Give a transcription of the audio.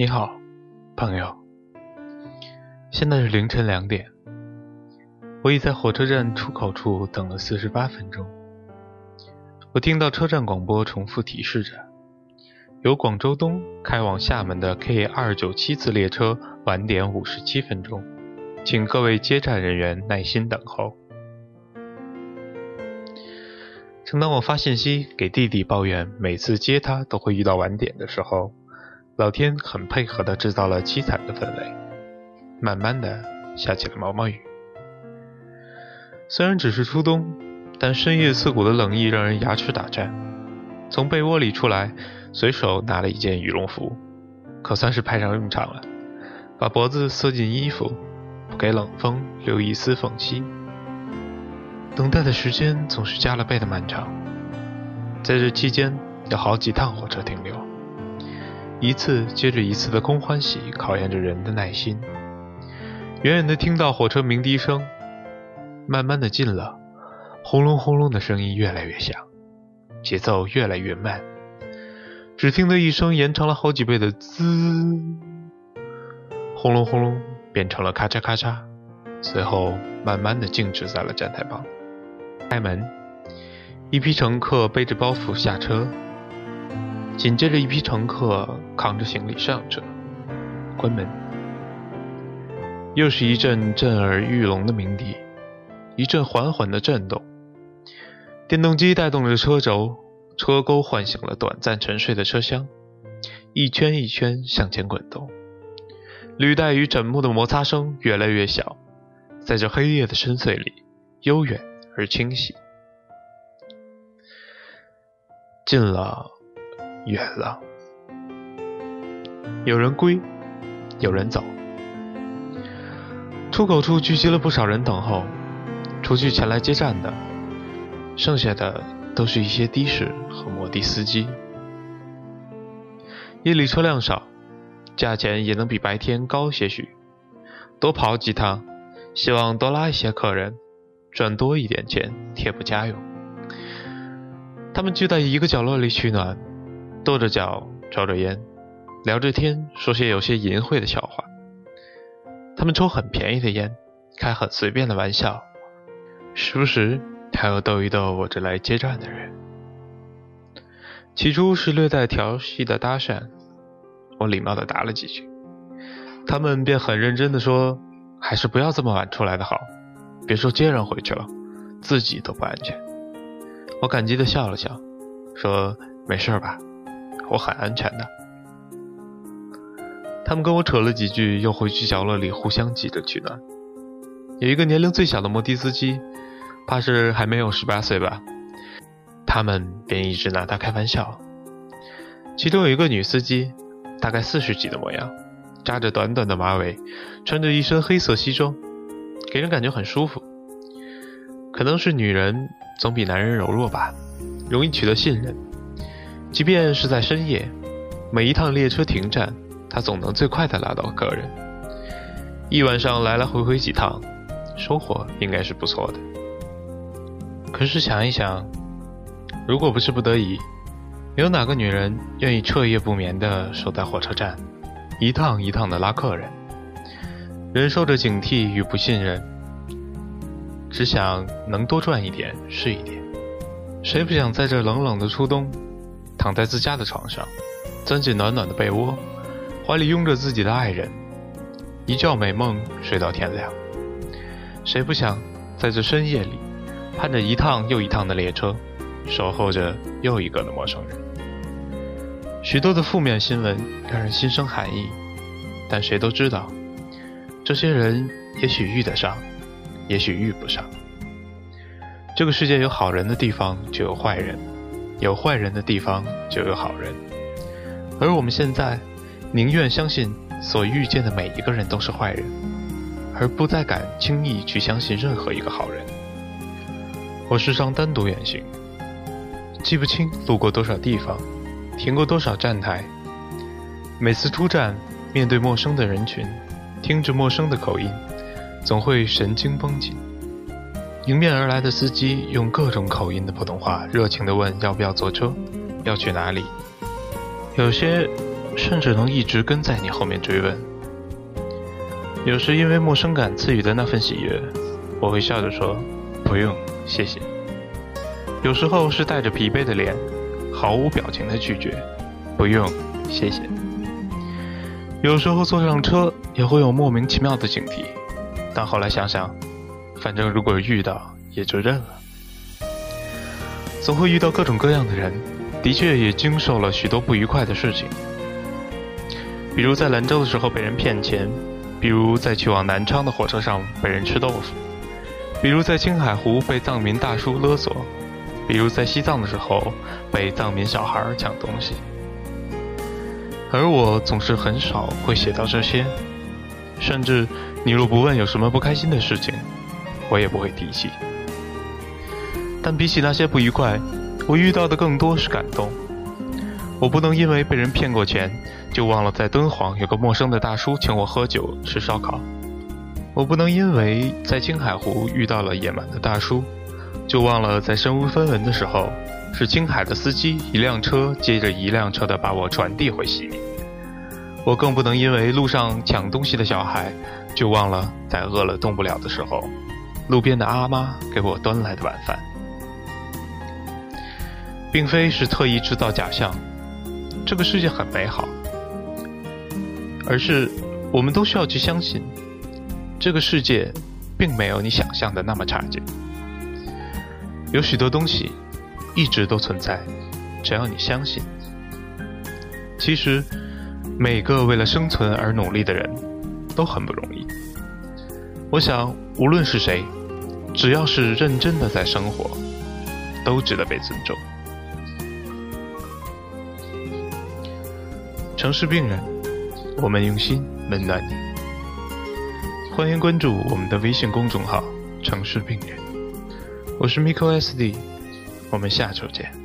你好，朋友。现在是凌晨两点，我已在火车站出口处等了四十八分钟。我听到车站广播重复提示着，由广州东开往厦门的 K 二九七次列车晚点五十七分钟，请各位接站人员耐心等候。正当我发信息给弟弟抱怨每次接他都会遇到晚点的时候，老天很配合地制造了凄惨的氛围，慢慢的下起了毛毛雨。虽然只是初冬，但深夜刺骨的冷意让人牙齿打颤。从被窝里出来，随手拿了一件羽绒服，可算是派上用场了，把脖子塞进衣服，不给冷风留一丝缝隙。等待的时间总是加了倍的漫长，在这期间有好几趟火车停留，一次接着一次的空欢喜考验着人的耐心。远远的听到火车鸣笛声，慢慢的近了，轰隆轰隆的声音越来越响，节奏越来越慢，只听得一声延长了好几倍的滋，轰隆轰隆变成了咔嚓咔嚓，随后慢慢的静止在了站台旁。开门，一批乘客背着包袱下车，紧接着一批乘客扛着行李上车。关门，又是一阵震耳欲聋的鸣笛，一阵缓缓的震动。电动机带动着车轴，车钩唤醒了短暂沉睡的车厢，一圈一圈向前滚动。履带与枕木的摩擦声越来越小，在这黑夜的深邃里，悠远。而清晰，近了，远了，有人归，有人走。出口处聚集了不少人等候，除去前来接站的，剩下的都是一些的士和摩的司机。夜里车辆少，价钱也能比白天高些许，多跑几趟，希望多拉一些客人。赚多一点钱贴补家用。他们聚在一个角落里取暖，跺着脚，抽着烟，聊着天，说些有些淫秽的笑话。他们抽很便宜的烟，开很随便的玩笑，时不时还要逗一逗我这来接站的人。起初是略带调戏的搭讪，我礼貌的答了几句，他们便很认真的说：“还是不要这么晚出来的好。”别说接人回去了，自己都不安全。我感激的笑了笑，说：“没事吧，我很安全的。”他们跟我扯了几句，又回去角落里互相挤着取暖。有一个年龄最小的摩的司机，怕是还没有十八岁吧，他们便一直拿他开玩笑。其中有一个女司机，大概四十几的模样，扎着短短的马尾，穿着一身黑色西装。给人感觉很舒服，可能是女人总比男人柔弱吧，容易取得信任。即便是在深夜，每一趟列车停站，他总能最快的拉到客人。一晚上来来回回几趟，收获应该是不错的。可是想一想，如果不是不得已，有哪个女人愿意彻夜不眠的守在火车站，一趟一趟的拉客人？忍受着警惕与不信任，只想能多赚一点是一点。谁不想在这冷冷的初冬，躺在自家的床上，钻进暖暖的被窝，怀里拥着自己的爱人，一觉美梦睡到天亮？谁不想在这深夜里，盼着一趟又一趟的列车，守候着又一个的陌生人？许多的负面新闻让人心生寒意，但谁都知道。这些人也许遇得上，也许遇不上。这个世界有好人的地方就有坏人，有坏人的地方就有好人。而我们现在宁愿相信所遇见的每一个人都是坏人，而不再敢轻易去相信任何一个好人。我时常单独远行，记不清路过多少地方，停过多少站台。每次出站，面对陌生的人群。听着陌生的口音，总会神经绷紧。迎面而来的司机用各种口音的普通话，热情地问要不要坐车，要去哪里。有些甚至能一直跟在你后面追问。有时因为陌生感赐予的那份喜悦，我会笑着说：“不用，谢谢。”有时候是带着疲惫的脸，毫无表情的拒绝：“不用，谢谢。”有时候坐上车也会有莫名其妙的警惕，但后来想想，反正如果遇到也就认了。总会遇到各种各样的人，的确也经受了许多不愉快的事情，比如在兰州的时候被人骗钱，比如在去往南昌的火车上被人吃豆腐，比如在青海湖被藏民大叔勒索，比如在西藏的时候被藏民小孩抢东西。而我总是很少会写到这些，甚至你若不问有什么不开心的事情，我也不会提起。但比起那些不愉快，我遇到的更多是感动。我不能因为被人骗过钱，就忘了在敦煌有个陌生的大叔请我喝酒吃烧烤；我不能因为在青海湖遇到了野蛮的大叔，就忘了在身无分文的时候。是青海的司机，一辆车接着一辆车的把我传递回西宁。我更不能因为路上抢东西的小孩，就忘了在饿了动不了的时候，路边的阿妈给我端来的晚饭。并非是特意制造假象，这个世界很美好，而是我们都需要去相信，这个世界并没有你想象的那么差劲。有许多东西。一直都存在，只要你相信。其实，每个为了生存而努力的人，都很不容易。我想，无论是谁，只要是认真的在生活，都值得被尊重。城市病人，我们用心温暖你。欢迎关注我们的微信公众号“城市病人”，我是 Miko SD。我们下周见。